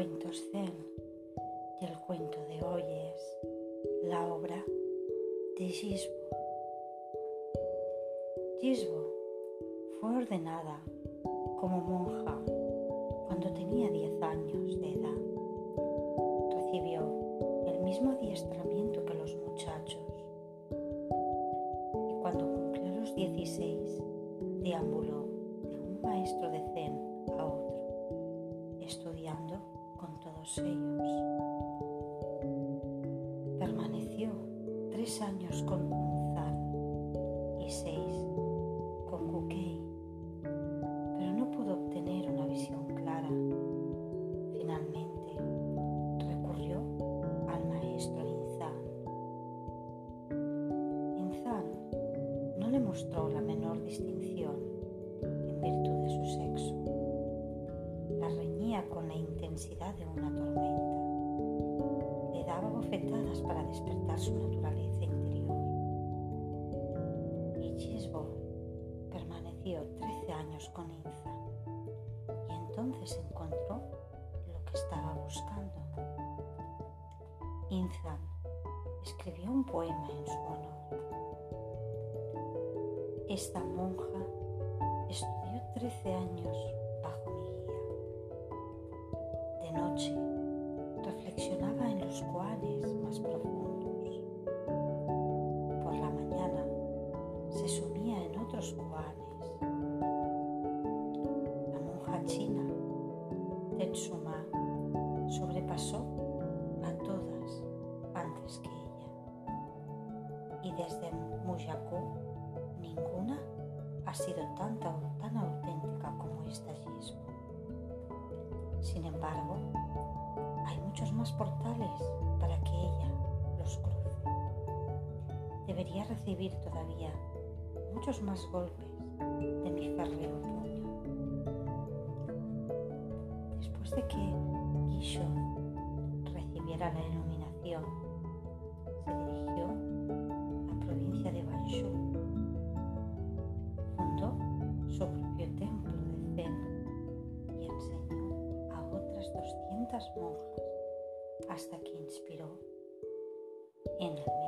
cuentos zen y el cuento de hoy es la obra de Gisbo. Gisbo fue ordenada como monja cuando tenía 10 años de edad. Recibió el mismo adiestramiento que los muchachos y cuando cumplió los 16 deambuló de un maestro de zen a otro, estudiando con todos ellos. Permaneció tres años con Unzan y seis con Kukei, pero no pudo obtener una visión clara. Finalmente recurrió al maestro Inzan. Inzan no le mostró la menor distinción en virtud de su sexo. La con la intensidad de una tormenta. Le daba bofetadas para despertar su naturaleza interior. Y Chisbo permaneció 13 años con Inzan y entonces encontró lo que estaba buscando. Inzan escribió un poema en su honor. Esta monja estudió 13 años. Noche reflexionaba en los koanes más profundos. Por la mañana se sumía en otros koanes. La monja china, Tetsuma, sobrepasó a todas antes que ella. Y desde Muyaku, ninguna ha sido tan, tan auténtica. Sin embargo, hay muchos más portales para que ella los cruce. Debería recibir todavía muchos más golpes de mi férreo puño. Después de que Gisho recibiera la iluminación, se dirigió a la provincia de Banshu. Fundó su propio templo de Zen y enseñó a otras 200 monjas hasta que inspiró en el